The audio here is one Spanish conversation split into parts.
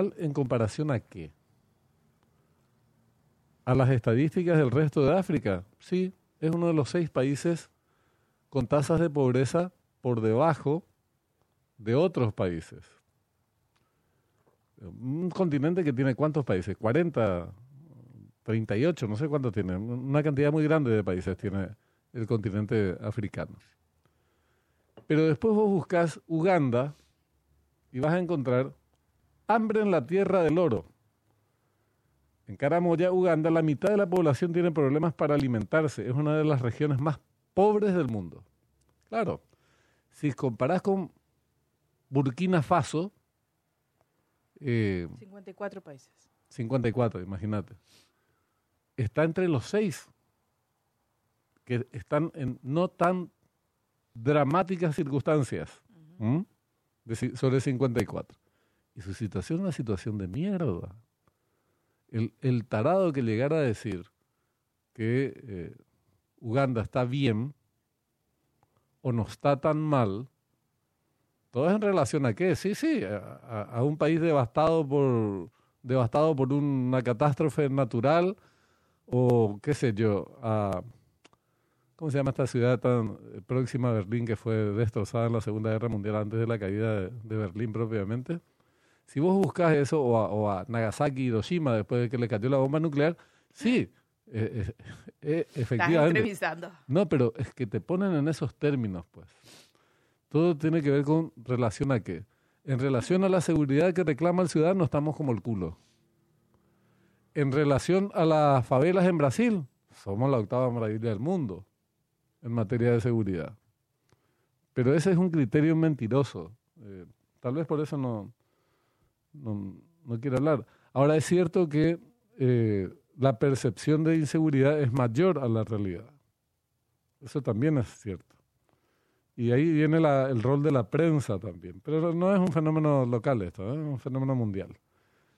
¿En comparación a qué? ¿A las estadísticas del resto de África? Sí, es uno de los seis países con tasas de pobreza por debajo de otros países. Un continente que tiene cuántos países? 40, 38, no sé cuántos tiene. Una cantidad muy grande de países tiene el continente africano. Pero después vos buscas Uganda y vas a encontrar hambre en la tierra del oro. En Caramoya, Uganda, la mitad de la población tiene problemas para alimentarse. Es una de las regiones más pobres del mundo. Claro, si comparás con Burkina Faso... 54 eh, países. 54, imagínate. Está entre los seis que están en no tan dramáticas circunstancias sobre 54. Y su situación es una situación de mierda. El, el tarado que llegara a decir que eh, Uganda está bien o no está tan mal, todo es en relación a qué, sí, sí, a, un país devastado por, devastado por una catástrofe natural o qué sé yo, a ¿Cómo se llama esta ciudad tan próxima a Berlín que fue destrozada en la Segunda Guerra Mundial antes de la caída de, Berlín propiamente? Si vos buscas eso, o a, Nagasaki, Hiroshima, después de que le cayó la bomba nuclear, sí, eh, eh, efectivamente. Estás no, pero es que te ponen en esos términos, pues. Todo tiene que ver con relación a qué. En relación a la seguridad que reclama el ciudadano, estamos como el culo. En relación a las favelas en Brasil, somos la octava maravilla del mundo en materia de seguridad. Pero ese es un criterio mentiroso. Eh, tal vez por eso no, no, quiero hablar. Ahora es cierto que eh, la percepción de inseguridad es mayor a la realidad. Eso también es cierto. Y ahí viene el rol de la prensa también. Pero no es un fenómeno local esto, ¿eh? es un fenómeno mundial.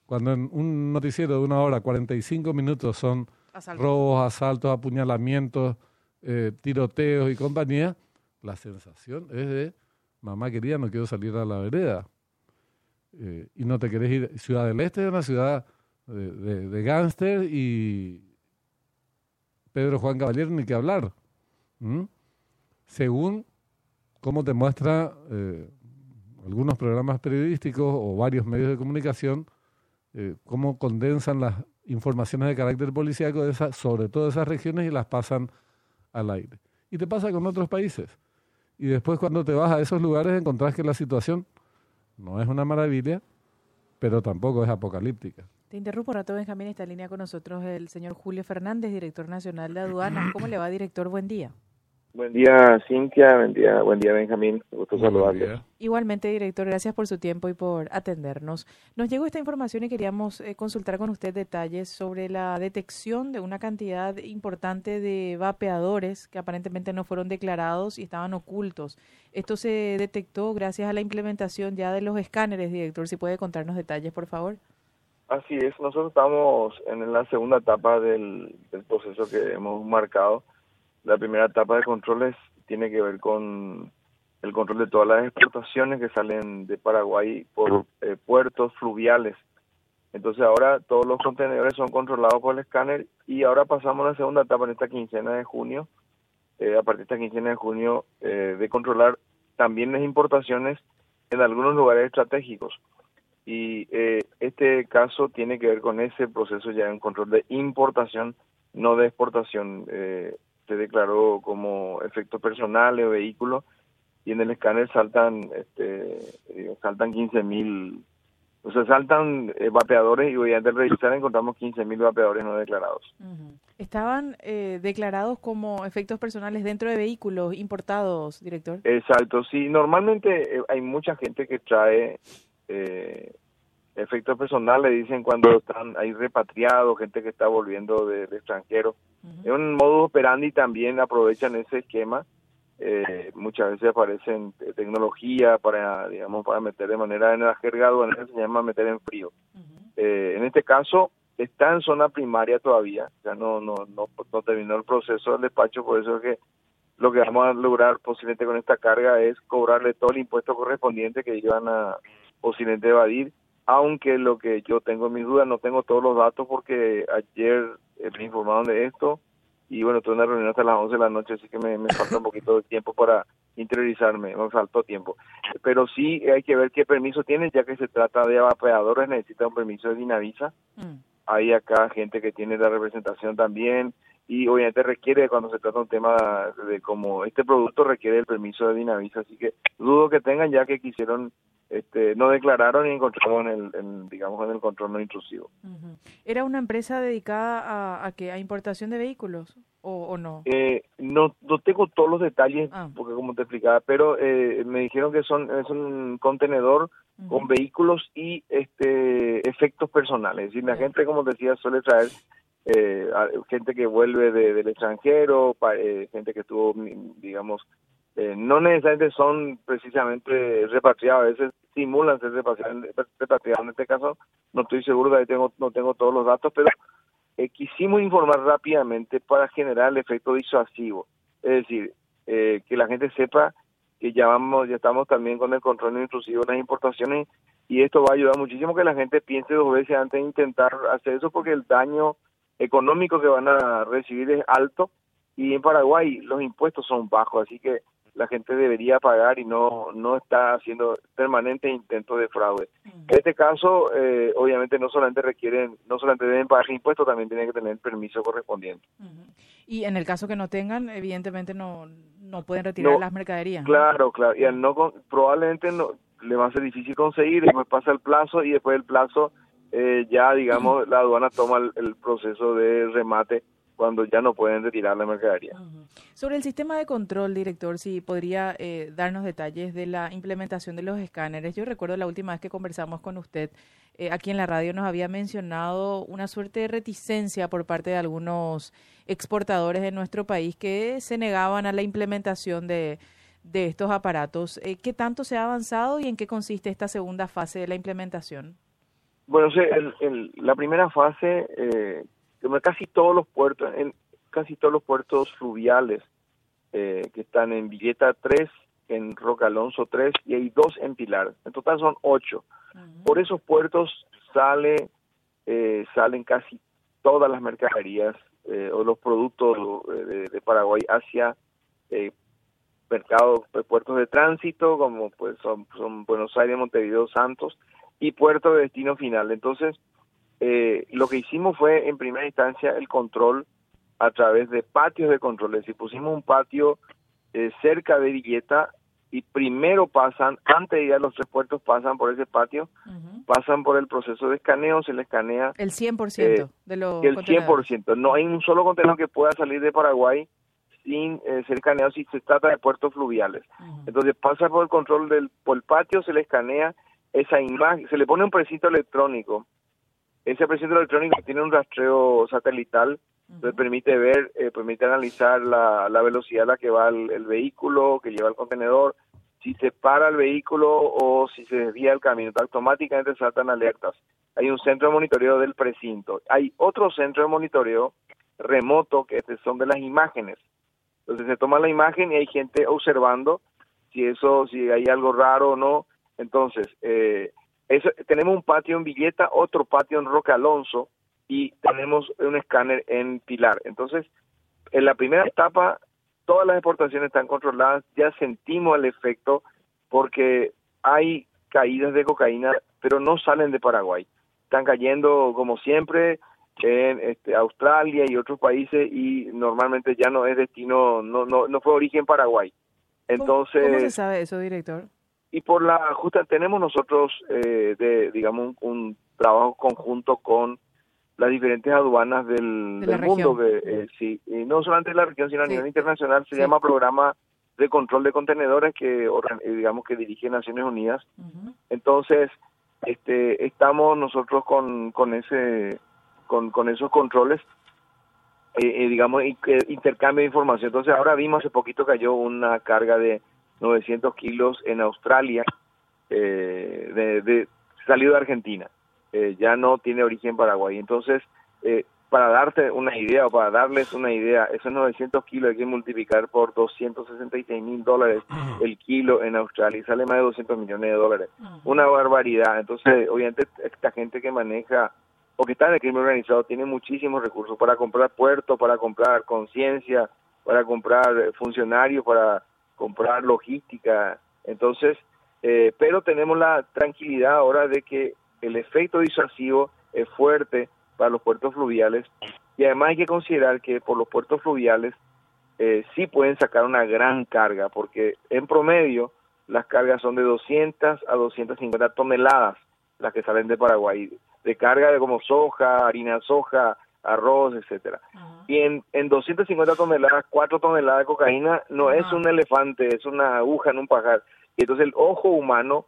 Cuando en un noticiero de una hora, 45 minutos son robos, asaltos, apuñalamientos, eh, tiroteos y compañía, la sensación es de, mamá querida, no quiero salir a la vereda. Eh, y no te querés ir. Ciudad del Este es una ciudad de, de, gángster y Pedro Juan Caballero ni que hablar. Según cómo te muestra eh, algunos programas periodísticos o varios medios de comunicación, cómo condensan las informaciones de carácter policíaco de sobre todo esas regiones y las pasan al aire. Y te pasa con otros países. Y después cuando te vas a esos lugares encontrás que la situación no es una maravilla, pero tampoco es apocalíptica. Te interrumpo un rato, Benjamín. Está en línea con nosotros el señor Julio Fernández, director nacional de aduanas. ¿Cómo le va, director? Buen día. Buen día, Cintia. Buen día, buen día Benjamín. Gusto saludarle. Igualmente, director, gracias por su tiempo y por atendernos. Nos llegó esta información y queríamos eh, consultar con usted detalles sobre la detección de una cantidad importante de vapeadores que aparentemente no fueron declarados y estaban ocultos. Esto se detectó gracias a la implementación ya de los escáneres, director. Si puede contarnos detalles, por favor. Así es. Nosotros estamos en la segunda etapa del proceso que hemos marcado la primera etapa de controles tiene que ver con el control de todas las exportaciones que salen de Paraguay por eh, puertos fluviales. Entonces ahora todos los contenedores son controlados por el escáner y ahora pasamos a la segunda etapa en esta quincena de junio, eh, a partir de esta quincena de junio, eh, de controlar también las importaciones en algunos lugares estratégicos. Y este caso tiene que ver con ese proceso ya en control de importación, no de exportación. Se declaró como efectos personales o vehículos y en el escáner saltan este saltan 15 mil o sea saltan eh, vapeadores y hoy antes de revisar encontramos 15 mil vapeadores no declarados. Estaban eh, declarados como efectos personales dentro de vehículos importados director exacto sí. Normalmente eh, hay mucha gente que trae eh, efectos personales, dicen cuando están ahí repatriados, gente que está volviendo de, extranjero. Es un modo operandi también aprovechan ese esquema. Eh, muchas veces aparecen tecnología para, digamos, para meter de manera en la jerga aduanera se llama meter en frío. Eh, en este caso está en zona primaria todavía, ya no, no, no, no terminó el proceso del despacho, por eso es que lo que vamos a lograr posiblemente con esta carga es cobrarle todo el impuesto correspondiente que iban a posiblemente evadir aunque lo que yo tengo mis dudas, no tengo todos los datos porque ayer eh, me informaron de esto y bueno, tuve una reunión hasta las 11 de la noche, así que me, falta un poquito de tiempo para interiorizarme, me faltó tiempo. Pero sí hay que ver qué permiso tiene, ya que se trata de evaporadores, necesita un permiso de Dinavisa. Mm. Hay acá gente que tiene la representación también y obviamente requiere, cuando se trata de un tema de como este producto, requiere el permiso de Dinavisa, así que dudo que tengan ya que quisieron este, no declararon y encontraron el, digamos en el control no intrusivo. ¿Era una empresa dedicada a, a, a importación de vehículos o, no? Eh, no? No tengo todos los detalles ah. porque como te explicaba, pero eh, me dijeron que son es un contenedor con vehículos y este efectos personales. Es decir, la gente, como decía, suele traer eh, gente que vuelve del extranjero, gente que estuvo, digamos, eh, no necesariamente son precisamente repatriados, a veces simulan ser repatriados, en este caso. No estoy seguro, de tengo, no tengo todos los datos, pero eh, quisimos informar rápidamente para generar el efecto disuasivo, es decir, eh, que la gente sepa que ya vamos, ya estamos también con el control intrusivo en las importaciones y esto va a ayudar muchísimo que la gente piense dos veces antes de intentar hacer eso porque el daño económico que van a recibir es alto y en Paraguay los impuestos son bajos, así que la gente debería pagar y no no está haciendo permanentes intentos de fraude. En este caso, eh, obviamente no solamente requieren, no solamente deben pagar impuestos, también tienen que tener permiso correspondiente. Y en el caso que no tengan, evidentemente no no pueden retirar las mercaderías. Claro, claro. Y al no probablemente no le va a ser difícil conseguir, después pasa el plazo y después del plazo eh, ya digamos la aduana toma el proceso de remate cuando ya no pueden retirar la mercadería. Sobre el sistema de control, director, si podría eh, darnos detalles de la implementación de los escáneres. Yo recuerdo la última vez que conversamos con usted eh, aquí en la radio nos había mencionado una suerte de reticencia por parte de algunos exportadores de nuestro país que se negaban a la implementación de, de estos aparatos. Eh, ¿Qué tanto se ha avanzado y en qué consiste esta segunda fase de la implementación? Bueno, la primera fase casi todos los puertos, en casi todos los puertos fluviales eh, que están en Villeta 3, en Roca Alonso 3 y hay dos en Pilar. En total son ocho. Por esos puertos sale eh, salen casi todas las mercaderías eh, o los productos de, Paraguay hacia mercados, puertos de tránsito como pues son, son Buenos Aires, Montevideo, Santos y puertos de destino final. Entonces, eh, lo que hicimos fue en primera instancia el control a través de patios de controles. Y pusimos un patio eh, cerca de Villeta y primero pasan, antes de ir a los tres puertos, pasan por ese patio, pasan por el proceso de escaneo, se le escanea. El 100% eh, de los El 100%. No hay un solo contenedor que pueda salir de Paraguay sin ser escaneado si se trata de puertos fluviales. Entonces pasa por el control del por el patio, se le escanea esa imagen, se le pone un precinto electrónico ese precinto electrónico tiene un rastreo satelital que permite ver, eh, permite analizar la, velocidad a la que va el, vehículo, que lleva el contenedor, si se para el vehículo o si se desvía el camino. Automáticamente saltan alertas. Hay un centro de monitoreo del precinto. Hay otro centro de monitoreo remoto que son de las imágenes. Entonces se toma la imagen y hay gente observando si eso, si hay algo raro o no. Entonces, eh, tenemos un patio en Villeta, otro patio en Roque Alonso y tenemos un escáner en Pilar. Entonces, en la primera etapa, todas las exportaciones están controladas, ya sentimos el efecto porque hay caídas de cocaína, pero no salen de Paraguay. Están cayendo, como siempre, en este, Australia y otros países y normalmente ya no es destino, no, no, no fue origen Paraguay. Entonces, ¿Cómo se sabe eso, director? Y por la justa tenemos nosotros eh, de digamos un, trabajo conjunto con las diferentes aduanas del, mundo que eh, sí y no solamente en la región sino a nivel internacional se llama programa de control de contenedores que eh, digamos que dirige Naciones Unidas. Entonces este estamos nosotros con con ese con, con esos controles digamos intercambio de información. Entonces ahora vimos hace poquito cayó una carga de 900 kilos en Australia, eh, de, salido de Argentina, eh, ya no tiene origen Paraguay. Entonces, eh, para darte una idea o para darles una idea, esos 900 kilos hay que multiplicar por 266 mil dólares el kilo en Australia y sale más de 200 millones de dólares. Una barbaridad. Entonces, obviamente, esta gente que maneja o que está en el crimen organizado tiene muchísimos recursos para comprar puertos, para comprar conciencia, para comprar funcionarios, para comprar logística. Entonces, eh, pero tenemos la tranquilidad ahora de que el efecto disuasivo es fuerte para los puertos fluviales y además hay que considerar que por los puertos fluviales eh, sí pueden sacar una gran carga porque en promedio las cargas son de 200 a 250 toneladas las que salen de Paraguay de carga de como soja, harina soja, arroz, etcétera. Y en, en 250 toneladas, 4 toneladas de cocaína no es un elefante, es una aguja en un pajar. Y entonces el ojo humano,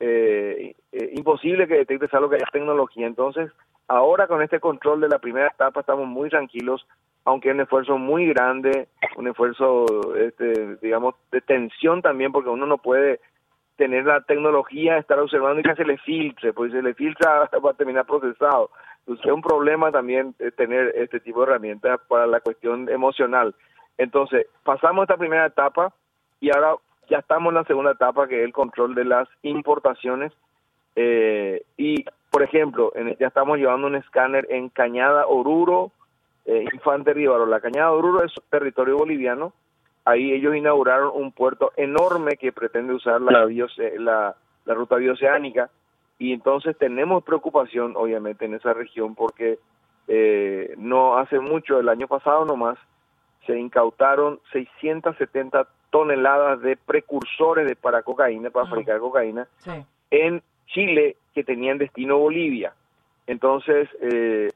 eh, eh, imposible que detecte algo que haya tecnología. Entonces, Ahora con este control de la primera etapa estamos muy tranquilos, aunque es un esfuerzo muy grande, un esfuerzo, este, digamos, de tensión también, porque uno no puede tener la tecnología, estar observando y que se le filtre, pues si se le filtra va a terminar procesado. Entonces es un problema también tener este tipo de herramientas para la cuestión emocional. Entonces, pasamos esta primera etapa y ahora ya estamos en la segunda etapa, que es el control de las importaciones. Eh, y por ejemplo, ya estamos llevando un escáner en Cañada Oruro, eh, Infante Rivaro. La Cañada Oruro es territorio boliviano. Ahí ellos inauguraron un puerto enorme que pretende usar la, la, la ruta bioceánica. Y entonces tenemos preocupación, obviamente, en esa región porque eh, no hace mucho, el año pasado nomás, se incautaron 670 toneladas de precursores de para cocaína, para fabricar cocaína, en Chile que tenían destino Bolivia. Entonces, eh,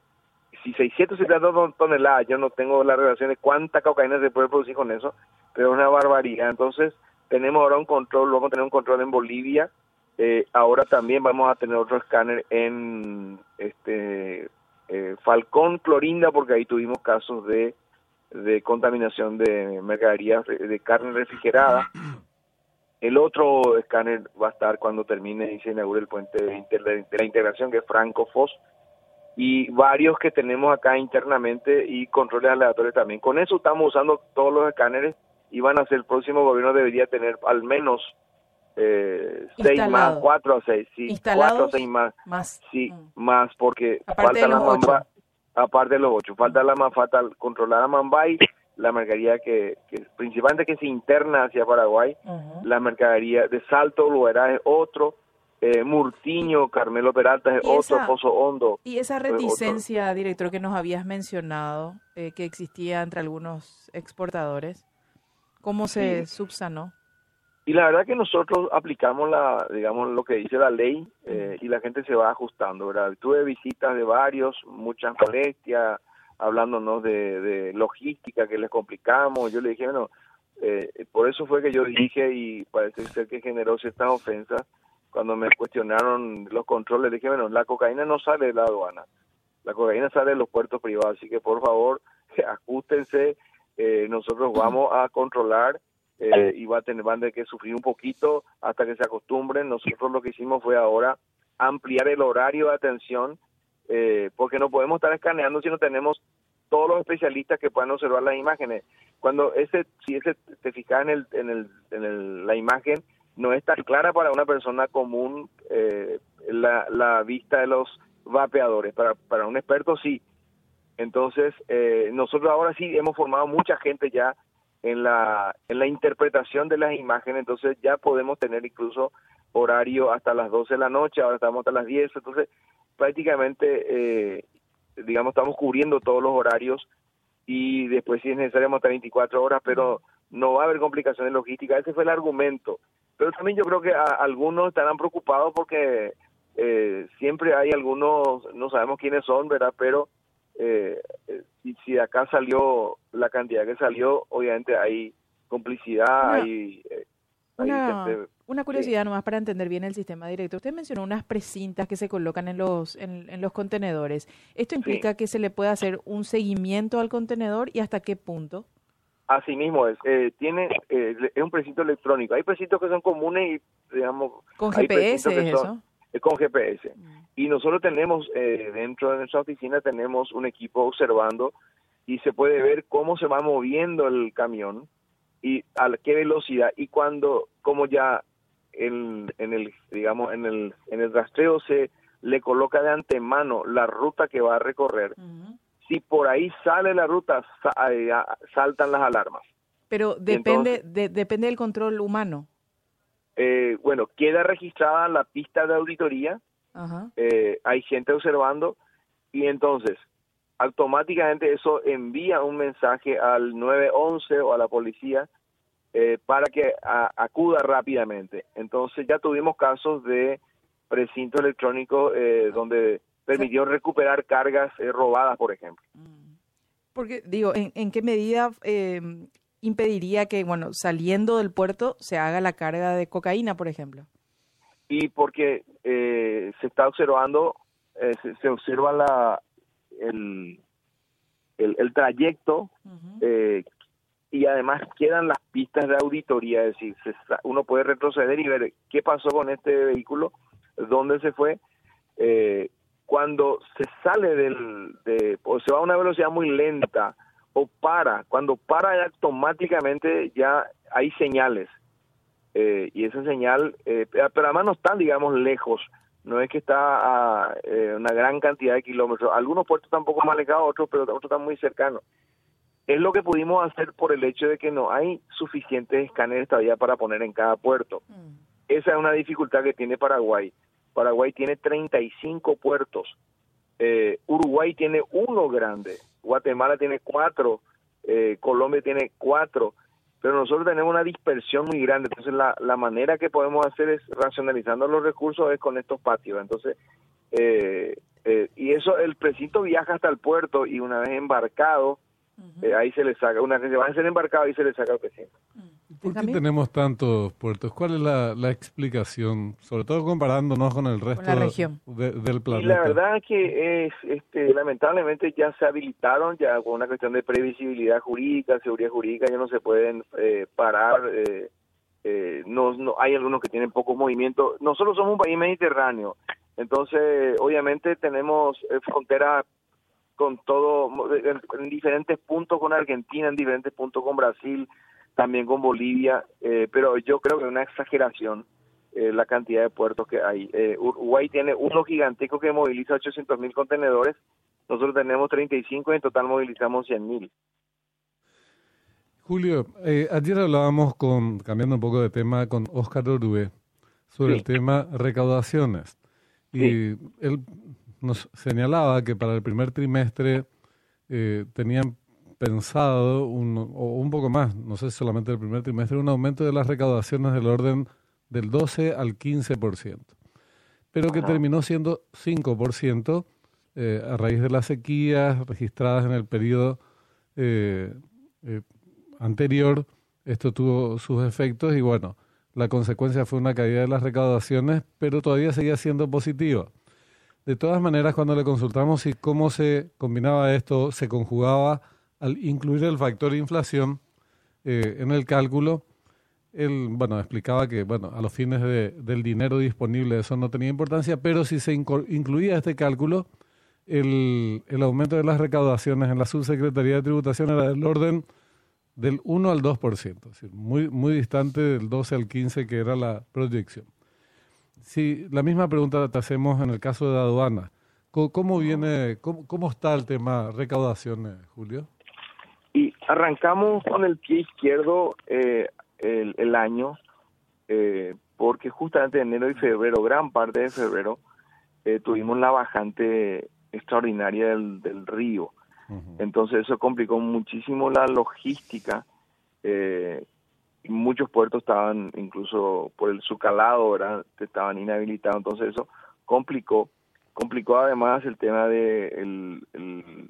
si 670 toneladas, yo no tengo la relación de cuánta cocaína se puede producir con eso, pero es una barbaridad. Entonces, tenemos ahora un control, vamos a tener un control en Bolivia, eh, ahora también vamos a tener otro escáner en este eh, Falcón, Clorinda, porque ahí tuvimos casos de, de contaminación de mercaderías de carne refrigerada. El otro escáner va a estar cuando termine y se inaugure el puente de, la integración, que es Franco Foss, y varios que tenemos acá internamente y controles aleatorios también. Con eso estamos usando todos los escáneres y van a ser, el próximo gobierno debería tener al menos eh, seis más, cuatro a seis, sí, cuatro seis más, más. sí, mm. más porque falta la mamba, aparte de los ocho, falta la más falta controlar a Mambay la mercadería que, principalmente que se interna hacia Paraguay, la mercadería de Salto Luera es otro, eh, Murtiño, Carmelo Peralta es otro, Pozo Hondo. Y esa reticencia, director, que nos habías mencionado, eh, que existía entre algunos exportadores, ¿cómo se subsanó? Y la verdad que nosotros aplicamos la, digamos, lo que dice la ley eh, y la gente se va ajustando, ¿verdad? Tuve visitas de varios, muchas molestias, hablándonos de, de logística que les complicamos. Yo le dije, bueno, eh, por eso fue que yo dije y parece ser que generó ciertas ofensas cuando me cuestionaron los controles. dije, bueno, la cocaína no sale de la aduana, la cocaína sale de los puertos privados, así que por favor, ajustense, eh, nosotros vamos a controlar eh, y va a tener, van a tener que sufrir un poquito hasta que se acostumbren. Nosotros lo que hicimos fue ahora ampliar el horario de atención eh, porque no podemos estar escaneando si no tenemos todos los especialistas que puedan observar las imágenes. Cuando ese, si ese te fijas en, el, en, el, en el, la imagen, no es tan clara para una persona común eh, la, la vista de los vapeadores. Para, para un experto sí. Entonces, eh, nosotros ahora sí hemos formado mucha gente ya en la, en la interpretación de las imágenes, entonces ya podemos tener incluso horario hasta las 12 de la noche, ahora estamos hasta las 10, entonces prácticamente, eh, digamos, estamos cubriendo todos los horarios y después si es necesario hasta 24 horas, pero no va a haber complicaciones logísticas. Ese fue el argumento. Pero también yo creo que algunos estarán preocupados porque eh, siempre hay algunos, no sabemos quiénes son, ¿verdad? Pero eh, si, si acá salió la cantidad que salió, obviamente hay complicidad, hay... Eh, una, una curiosidad nomás para entender bien el sistema directo. Usted mencionó unas precintas que se colocan en los, en, los contenedores. ¿Esto implica que se le puede hacer un seguimiento al contenedor y hasta qué punto? Así mismo es. Eh, tiene, eh, es un precinto electrónico. Hay precintos que son comunes y, digamos... ¿Con GPS es eso? Con GPS. Y nosotros tenemos, eh, dentro de nuestra oficina, tenemos un equipo observando y se puede ver cómo se va moviendo el camión y a qué velocidad. Y cuando, como ya en, en el, digamos, en el, en el rastreo se le coloca de antemano la ruta que va a recorrer, si por ahí sale la ruta, eh, saltan las alarmas. Pero depende, depende del control humano. Eh, bueno, queda registrada la pista de auditoría, eh, hay gente observando y entonces automáticamente eso envía un mensaje al 911 o a la policía eh, para que acuda rápidamente. Entonces ya tuvimos casos de precinto electrónico donde permitió recuperar cargas robadas, por ejemplo. Mm. Porque digo, ¿en, en qué medida impediría que, bueno, saliendo del puerto se haga la carga de cocaína, por ejemplo? Y porque eh, se está observando, eh, se, observa la, el, el, trayecto eh, y además quedan las pistas de auditoría, es decir, uno puede retroceder y ver qué pasó con este vehículo, dónde se fue. cuando se sale del, de, o se va a una velocidad muy lenta, o para. Cuando para automáticamente ya hay señales. Eh, y esa señal, eh, pero además no están, digamos, lejos. No es que está a eh, una gran cantidad de kilómetros. Algunos puertos están un poco más alejados, otros, pero otros están muy cercanos. Es lo que pudimos hacer por el hecho de que no hay suficientes escáneres todavía para poner en cada puerto. Mm. Esa es una dificultad que tiene Paraguay. Paraguay tiene 35 puertos. Uruguay tiene uno grande. Guatemala tiene cuatro, eh, Colombia tiene cuatro, pero nosotros tenemos una dispersión muy grande. Entonces, la, la manera que podemos hacer es racionalizando los recursos es con estos patios. Entonces, eh, eh, y eso, el precinto viaja hasta el puerto y una vez embarcado, ahí se le saca, una vez se va a ser embarcado, ahí se le saca el precinto. ¿Por qué tenemos tantos puertos? ¿Cuál es la, la, explicación? Sobre todo comparándonos con el resto del planeta. Y la verdad es que es, este, lamentablemente ya se habilitaron, ya con una cuestión de previsibilidad jurídica, seguridad jurídica, ya no se pueden eh, parar. Eh, eh, no, no, hay algunos que tienen poco movimiento. Nosotros somos un país mediterráneo, entonces obviamente tenemos frontera con todo, en diferentes puntos con Argentina, en diferentes puntos con Brasil, también con Bolivia, eh, pero yo creo que es una exageración eh, la cantidad de puertos que hay. Eh, Uruguay tiene uno gigantesco que moviliza 800 mil contenedores, nosotros tenemos 35 y en total movilizamos 100 mil. Julio, ayer hablábamos con, cambiando un poco de tema, con Oscar Orue sobre el tema recaudaciones. Y él nos señalaba que para el primer trimestre tenían pensado, un, o un poco más, no sé solamente el primer trimestre, un aumento de las recaudaciones del orden del 12 al 15%, pero que terminó siendo 5% eh, a raíz de las sequías registradas en el periodo eh, eh, anterior. Esto tuvo sus efectos y bueno, la consecuencia fue una caída de las recaudaciones, pero todavía seguía siendo positiva. De todas maneras, cuando le consultamos si cómo se combinaba esto, se conjugaba al incluir el factor inflación eh, en el cálculo, él, bueno, explicaba que, bueno, a los fines del dinero disponible eso no tenía importancia, pero si se incluía este cálculo, el, el, aumento de las recaudaciones en la subsecretaría de tributación era del orden del 1 al 2%, es muy, muy distante del 12 al 15 que era la proyección. Si la misma pregunta te hacemos en el caso de aduana, ¿cómo, viene, cómo, cómo está el tema recaudaciones, Julio? Y arrancamos con el pie izquierdo eh, el, año, eh, porque justamente en enero y febrero, gran parte de febrero, eh, tuvimos la bajante extraordinaria del, del río. Entonces eso complicó muchísimo la logística. Muchos puertos estaban incluso por el sucalado, ¿verdad? Estaban inhabilitados. Entonces eso complicó complicó además el tema de el,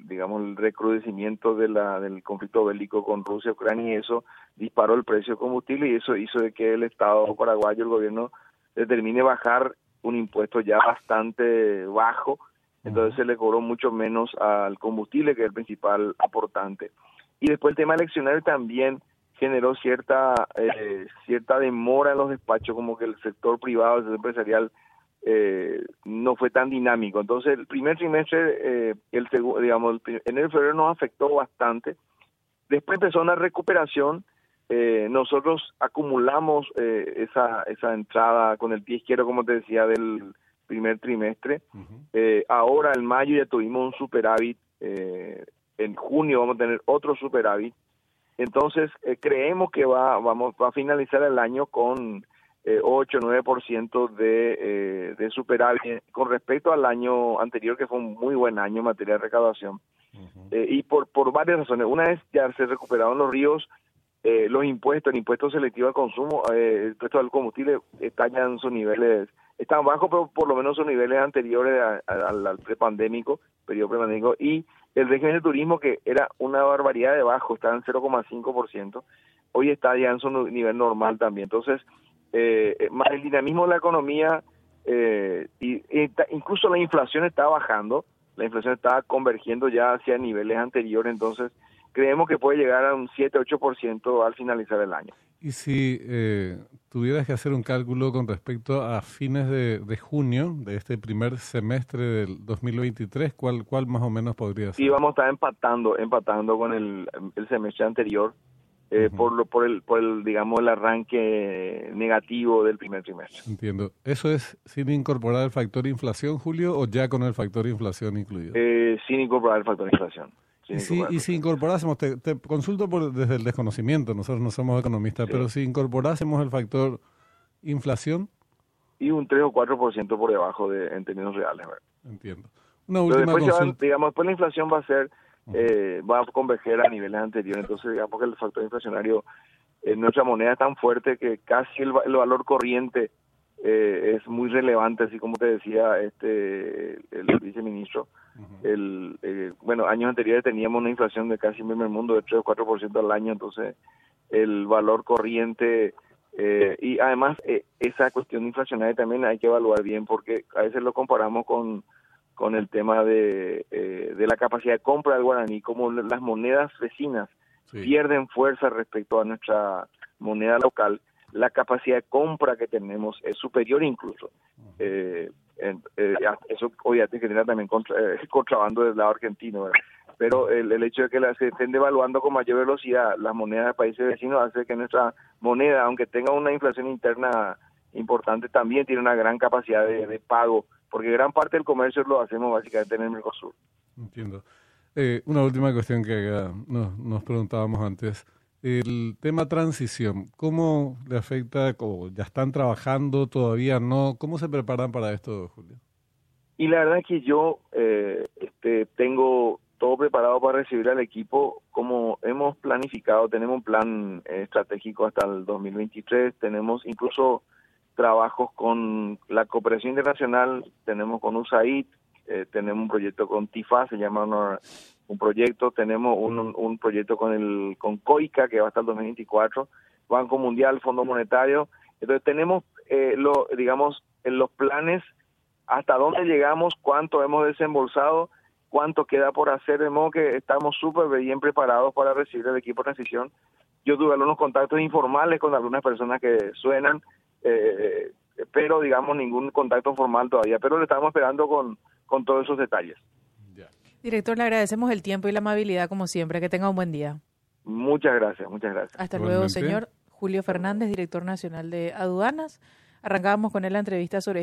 digamos el recrudecimiento de la del conflicto bélico con Rusia Ucrania y eso disparó el precio del combustible y eso hizo de que el Estado paraguayo el gobierno determine bajar un impuesto ya bastante bajo entonces se le cobró mucho menos al combustible que es el principal aportante y después el tema eleccionario también generó cierta eh, cierta demora en los despachos como que el sector privado el sector empresarial eh, no fue tan dinámico. Entonces, el primer trimestre, eh, el digamos, el enero y febrero nos afectó bastante. Después empezó una recuperación. Eh, nosotros acumulamos eh, esa, esa entrada con el pie izquierdo, como te decía, del primer trimestre. Eh, ahora en mayo ya tuvimos un superávit. eh, en junio vamos a tener otro superávit. Entonces, eh, creemos que va, vamos, va a finalizar el año con eh, 8 o 9% de, eh, de superávit con respecto al año anterior, que fue un muy buen año en materia de recaudación. Eh, y por, por varias razones. Una es ya se recuperaron los ríos, eh, los impuestos, el impuesto selectivo al consumo, el impuesto al combustible está ya en sus niveles, están bajos, pero por lo menos sus niveles anteriores a- a- al, al prepandémico, periodo prepandémico, y el régimen de turismo que era una barbaridad de bajo, estaba en 0,5%, hoy está ya en su nivel normal también. Entonces, eh, eh, más el dinamismo de la economía, eh, y, incluso la inflación está bajando, la inflación está convergiendo ya hacia niveles anteriores, entonces creemos que puede llegar a un 7-8% al finalizar el año. Y si eh, tuvieras que hacer un cálculo con respecto a fines de, de junio de este primer semestre del 2023, ¿cuál, cuál más o menos podría ser? Sí, vamos a estar empatando, empatando con el, el semestre anterior eh, por, lo, por, el, por el, digamos, el arranque negativo del primer trimestre. Entiendo. ¿Eso es sin incorporar el factor inflación, Julio, o ya con el factor inflación incluido? Eh, sin incorporar el factor inflación. Sin y si, y incorporásemos, te, te consulto por, desde el desconocimiento, nosotros no somos economistas, Sí. pero si incorporásemos el factor inflación, y un 3 o 4% por debajo de, en términos reales. ¿verdad? entiendo. Una Pero última después, digamos, después la inflación va a ser, eh, va a converger a niveles anteriores. Entonces, digamos que el factor inflacionario en nuestra moneda es tan fuerte que casi el, el valor corriente eh, es muy relevante, así como te decía este el viceministro. El, eh, bueno, años anteriores teníamos una inflación de casi en el mundo de 3 o 4% al año, entonces el valor corriente eh, y además eh, esa cuestión inflacionaria también hay que evaluar bien porque a veces lo comparamos con con el tema de, eh, de la capacidad de compra del guaraní, como las monedas vecinas Sí. pierden fuerza respecto a nuestra moneda local, la capacidad de compra que tenemos es superior incluso. Eh, eso obviamente genera también eh, contrabando del lado argentino, pero el, hecho de que las se estén devaluando con mayor velocidad las monedas de países vecinos hace que nuestra moneda, aunque tenga una inflación interna importante, también tiene una gran capacidad de, pago, porque gran parte del comercio lo hacemos básicamente en el Mercosur. Entiendo. Eh, una última cuestión que acá nos, preguntábamos antes. El tema transición, ¿cómo le afecta? o ¿Ya están trabajando? ¿Todavía no? ¿Cómo se preparan para esto, Julio? Y la verdad es que yo eh, este, tengo todo preparado para recibir al equipo como hemos planificado. Tenemos un plan eh, estratégico hasta el 2023. Tenemos incluso trabajos con la cooperación internacional. Tenemos con USAID. eh, tenemos un proyecto con TIFA, se llama un proyecto. Tenemos un, un proyecto con el con COICA que va hasta el 2024. Banco Mundial, Fondo Monetario. Entonces tenemos, eh, lo, digamos, los planes hasta dónde llegamos, cuánto hemos desembolsado, cuánto queda por hacer, de modo que estamos súper bien preparados para recibir el equipo de transición. Yo tuve algunos contactos informales con algunas personas que suenan, eh, pero digamos ningún contacto formal todavía, pero le estamos esperando con, con todos esos detalles. Director, le agradecemos el tiempo y la amabilidad como siempre. Que tenga un buen día. Muchas gracias, muchas gracias. Hasta luego, señor Julio Fernández, director nacional de aduanas. Arrancábamos con él la entrevista sobre